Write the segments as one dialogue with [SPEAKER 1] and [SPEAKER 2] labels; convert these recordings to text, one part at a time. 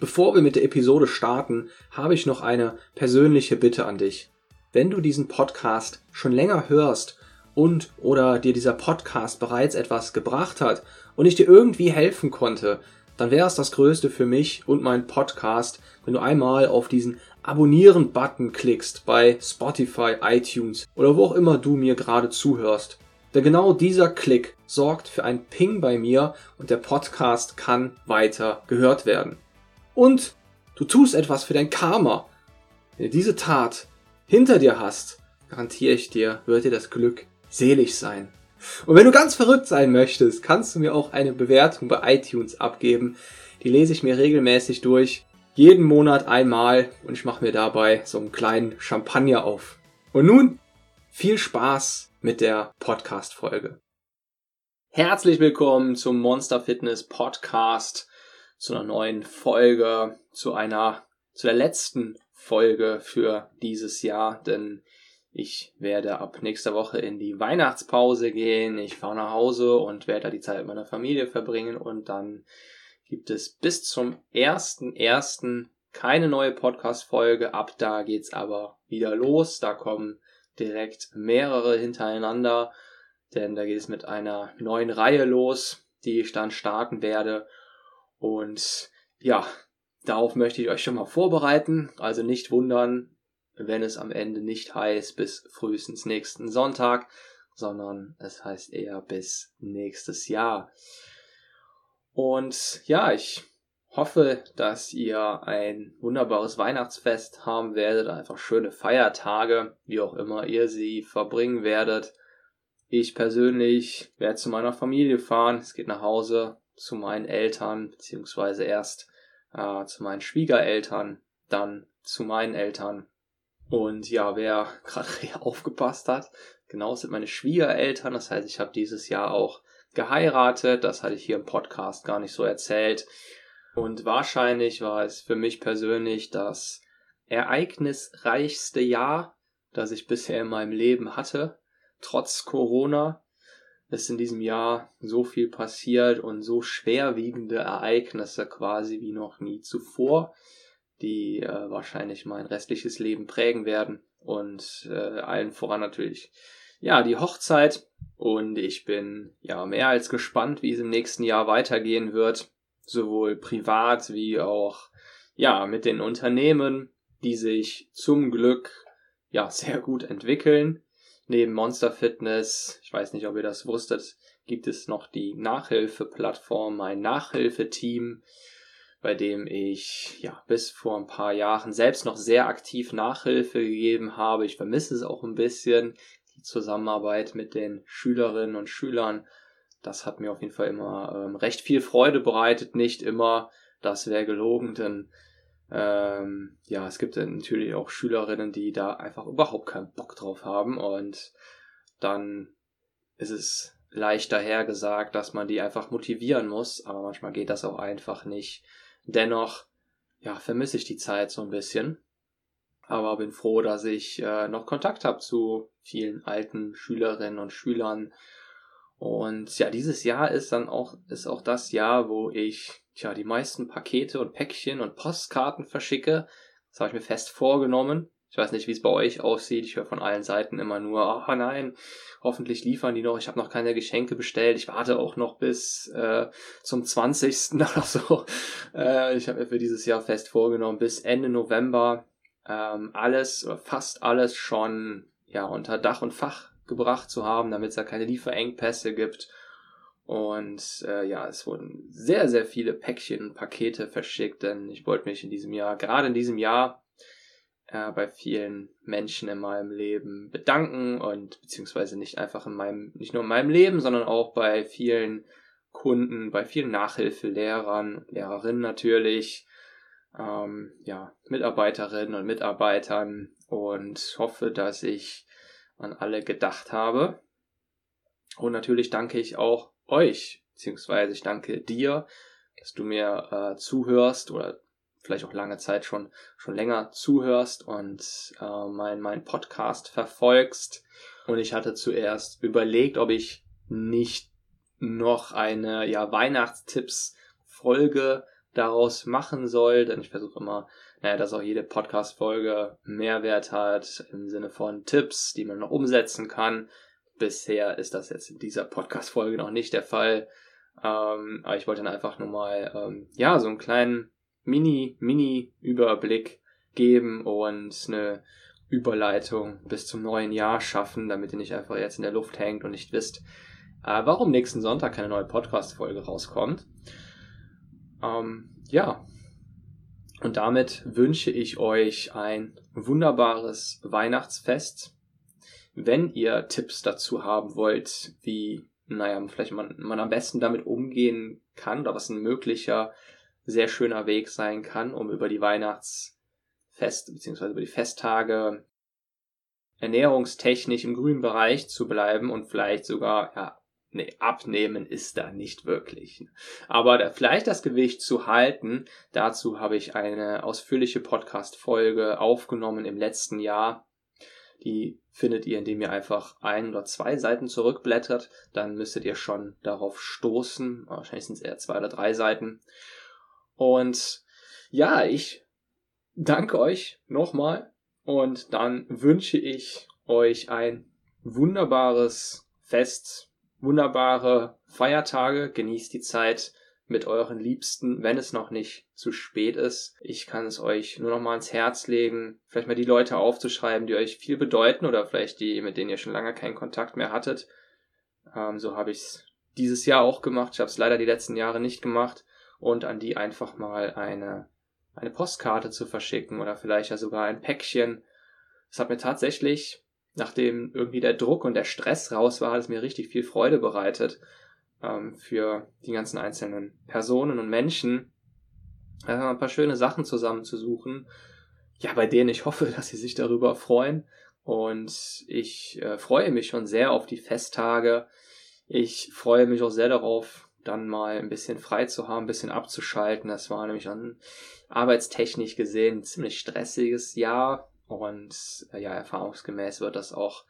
[SPEAKER 1] Bevor wir mit der Episode starten, habe ich noch eine persönliche Bitte an dich. Wenn du diesen Podcast schon länger hörst und oder dir dieser Podcast bereits etwas gebracht hat und ich dir irgendwie helfen konnte, dann wäre es das Größte für mich und meinen Podcast, wenn du einmal auf diesen Abonnieren-Button klickst bei Spotify, iTunes oder wo auch immer du mir gerade zuhörst. Denn genau dieser Klick sorgt für ein Ping bei mir und der Podcast kann weiter gehört werden und du tust etwas für dein Karma. Wenn du diese Tat hinter dir hast, garantiere ich dir, wird dir das Glück selig sein. Und wenn du ganz verrückt sein möchtest, kannst du mir auch eine Bewertung bei iTunes abgeben. Die lese ich mir regelmäßig durch, jeden Monat einmal und ich mache mir dabei so einen kleinen Champagner auf. Und nun viel Spaß mit der Podcast-Folge. Herzlich willkommen zum Monster Fitness Podcast zu einer neuen Folge, zu einer, zu der letzten Folge für dieses Jahr, denn ich werde ab nächster Woche in die Weihnachtspause gehen. Ich fahre nach Hause und werde da die Zeit mit meiner Familie verbringen und dann gibt es bis zum ersten ersten keine neue Podcast-Folge. Ab da geht's aber wieder los. Da kommen direkt mehrere hintereinander, denn da geht es mit einer neuen Reihe los, die ich dann starten werde. Und ja, darauf möchte ich euch schon mal vorbereiten. Also nicht wundern, wenn es am Ende nicht heißt bis frühestens nächsten Sonntag, sondern es heißt eher bis nächstes Jahr. Und ja, ich hoffe, dass ihr ein wunderbares Weihnachtsfest haben werdet, einfach schöne Feiertage, wie auch immer ihr sie verbringen werdet. Ich persönlich werde zu meiner Familie fahren, es geht nach Hause, zu meinen Eltern, beziehungsweise erst äh, zu meinen Schwiegereltern, dann zu meinen Eltern. Und ja, wer gerade aufgepasst hat, genau sind meine Schwiegereltern. Das heißt, ich habe dieses Jahr auch geheiratet. Das hatte ich hier im Podcast gar nicht so erzählt. Und wahrscheinlich war es für mich persönlich das ereignisreichste Jahr, das ich bisher in meinem Leben hatte, trotz Corona ist in diesem Jahr so viel passiert und so schwerwiegende Ereignisse quasi wie noch nie zuvor, die äh, wahrscheinlich mein restliches Leben prägen werden. Und äh, allen voran natürlich ja die Hochzeit. Und ich bin ja mehr als gespannt, wie es im nächsten Jahr weitergehen wird, sowohl privat wie auch ja mit den Unternehmen, die sich zum Glück ja sehr gut entwickeln Neben Monster Fitness, ich weiß nicht, ob ihr das wusstet, gibt es noch die Nachhilfeplattform, mein Nachhilfeteam, bei dem ich ja bis vor ein paar Jahren selbst noch sehr aktiv Nachhilfe gegeben habe. Ich vermisse es auch ein bisschen, die Zusammenarbeit mit den Schülerinnen und Schülern. Das hat mir auf jeden Fall immer ähm, recht viel Freude bereitet. Nicht immer, das wäre gelogen, denn ähm, ja, es gibt natürlich auch Schülerinnen, die da einfach überhaupt keinen Bock drauf haben und dann ist es leicht dahergesagt, dass man die einfach motivieren muss, aber manchmal geht das auch einfach nicht. Dennoch, ja, vermisse ich die Zeit so ein bisschen, aber bin froh, dass ich äh, noch Kontakt habe zu vielen alten Schülerinnen und Schülern. Und ja, dieses Jahr ist dann auch, ist auch das Jahr, wo ich tja, die meisten Pakete und Päckchen und Postkarten verschicke. Das habe ich mir fest vorgenommen. Ich weiß nicht, wie es bei euch aussieht. Ich höre von allen Seiten immer nur, ah oh nein, hoffentlich liefern die noch. Ich habe noch keine Geschenke bestellt. Ich warte auch noch bis äh, zum 20. oder so. Äh, ich habe mir für dieses Jahr fest vorgenommen, bis Ende November ähm, alles fast alles schon ja unter Dach und Fach gebracht zu haben, damit es da keine Lieferengpässe gibt. Und äh, ja, es wurden sehr, sehr viele Päckchen und Pakete verschickt, denn ich wollte mich in diesem Jahr, gerade in diesem Jahr, äh, bei vielen Menschen in meinem Leben bedanken und beziehungsweise nicht einfach in meinem, nicht nur in meinem Leben, sondern auch bei vielen Kunden, bei vielen Nachhilfelehrern, Lehrerinnen natürlich, ähm, ja, Mitarbeiterinnen und Mitarbeitern. Und hoffe, dass ich an alle gedacht habe. Und natürlich danke ich auch euch, beziehungsweise ich danke dir, dass du mir äh, zuhörst oder vielleicht auch lange Zeit schon, schon länger zuhörst und äh, mein, mein Podcast verfolgst. Und ich hatte zuerst überlegt, ob ich nicht noch eine ja, Weihnachtstipps-Folge daraus machen soll, denn ich versuche immer, naja, dass auch jede Podcast-Folge Mehrwert hat im Sinne von Tipps, die man noch umsetzen kann. Bisher ist das jetzt in dieser Podcast-Folge noch nicht der Fall. Ähm, aber ich wollte dann einfach nur mal, ähm, ja, so einen kleinen Mini, Mini-Überblick geben und eine Überleitung bis zum neuen Jahr schaffen, damit ihr nicht einfach jetzt in der Luft hängt und nicht wisst, äh, warum nächsten Sonntag keine neue Podcast-Folge rauskommt. Ähm, ja. Und damit wünsche ich euch ein wunderbares Weihnachtsfest. Wenn ihr Tipps dazu haben wollt, wie, naja, vielleicht man, man am besten damit umgehen kann oder was ein möglicher, sehr schöner Weg sein kann, um über die Weihnachtsfest bzw. über die Festtage ernährungstechnisch im grünen Bereich zu bleiben und vielleicht sogar ja, Nee, abnehmen ist da nicht wirklich. Aber da, vielleicht das Gewicht zu halten, dazu habe ich eine ausführliche Podcast-Folge aufgenommen im letzten Jahr. Die findet ihr, indem ihr einfach ein oder zwei Seiten zurückblättert. Dann müsstet ihr schon darauf stoßen. Wahrscheinlich sind es eher zwei oder drei Seiten. Und ja, ich danke euch nochmal und dann wünsche ich euch ein wunderbares Fest wunderbare Feiertage, genießt die Zeit mit euren Liebsten, wenn es noch nicht zu spät ist. Ich kann es euch nur noch mal ans Herz legen, vielleicht mal die Leute aufzuschreiben, die euch viel bedeuten oder vielleicht die, mit denen ihr schon lange keinen Kontakt mehr hattet. Ähm, so habe ich es dieses Jahr auch gemacht. Ich habe es leider die letzten Jahre nicht gemacht und an die einfach mal eine eine Postkarte zu verschicken oder vielleicht ja sogar ein Päckchen. Es hat mir tatsächlich nachdem irgendwie der Druck und der Stress raus war, hat es mir richtig viel Freude bereitet, ähm, für die ganzen einzelnen Personen und Menschen äh, ein paar schöne Sachen zusammenzusuchen, ja, bei denen ich hoffe, dass sie sich darüber freuen. Und ich äh, freue mich schon sehr auf die Festtage. Ich freue mich auch sehr darauf, dann mal ein bisschen frei zu haben, ein bisschen abzuschalten. Das war nämlich an arbeitstechnisch gesehen ein ziemlich stressiges Jahr und äh, ja, erfahrungsgemäß wird das auch,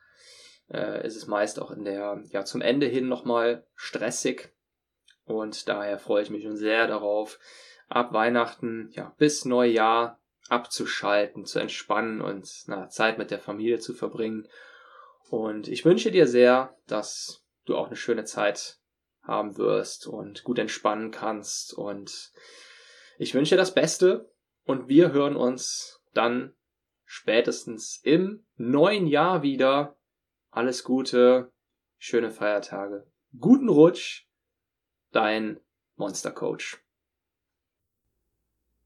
[SPEAKER 1] äh, ist es meist auch in der, ja, zum Ende hin nochmal stressig. Und daher freue ich mich schon sehr darauf, ab Weihnachten, ja, bis Neujahr abzuschalten, zu entspannen und na, Zeit mit der Familie zu verbringen. Und ich wünsche dir sehr, dass du auch eine schöne Zeit haben wirst und gut entspannen kannst. Und ich wünsche dir das Beste und wir hören uns dann spätestens im neuen Jahr wieder. Alles Gute, schöne Feiertage, guten Rutsch, dein Monster Coach.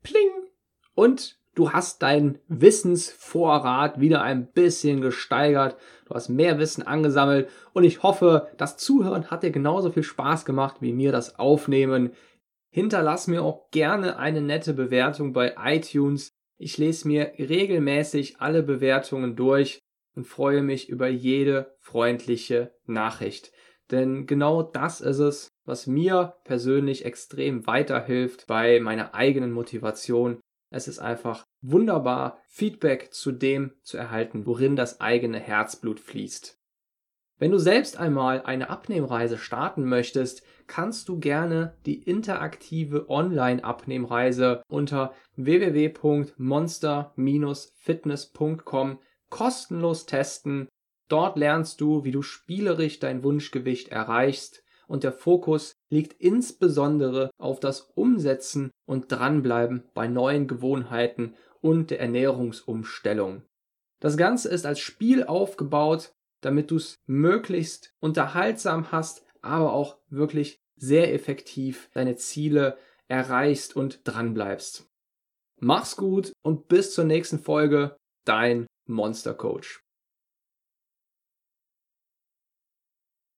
[SPEAKER 1] Pling! Und du hast deinen Wissensvorrat wieder ein bisschen gesteigert. Du hast mehr Wissen angesammelt und ich hoffe, das Zuhören hat dir genauso viel Spaß gemacht wie mir das Aufnehmen. Hinterlass mir auch gerne eine nette Bewertung bei iTunes. Ich lese mir regelmäßig alle Bewertungen durch und freue mich über jede freundliche Nachricht. Denn genau das ist es, was mir persönlich extrem weiterhilft bei meiner eigenen Motivation. Es ist einfach wunderbar, Feedback zu dem zu erhalten, worin das eigene Herzblut fließt. Wenn du selbst einmal eine Abnehmreise starten möchtest, kannst du gerne die interaktive Online-Abnehmreise unter www.monster-fitness.com kostenlos testen. Dort lernst du, wie du spielerisch dein Wunschgewicht erreichst und der Fokus liegt insbesondere auf das Umsetzen und Dranbleiben bei neuen Gewohnheiten und der Ernährungsumstellung. Das Ganze ist als Spiel aufgebaut damit du es möglichst unterhaltsam hast, aber auch wirklich sehr effektiv deine Ziele erreichst und dranbleibst. Mach's gut und bis zur nächsten Folge, dein Monster Coach.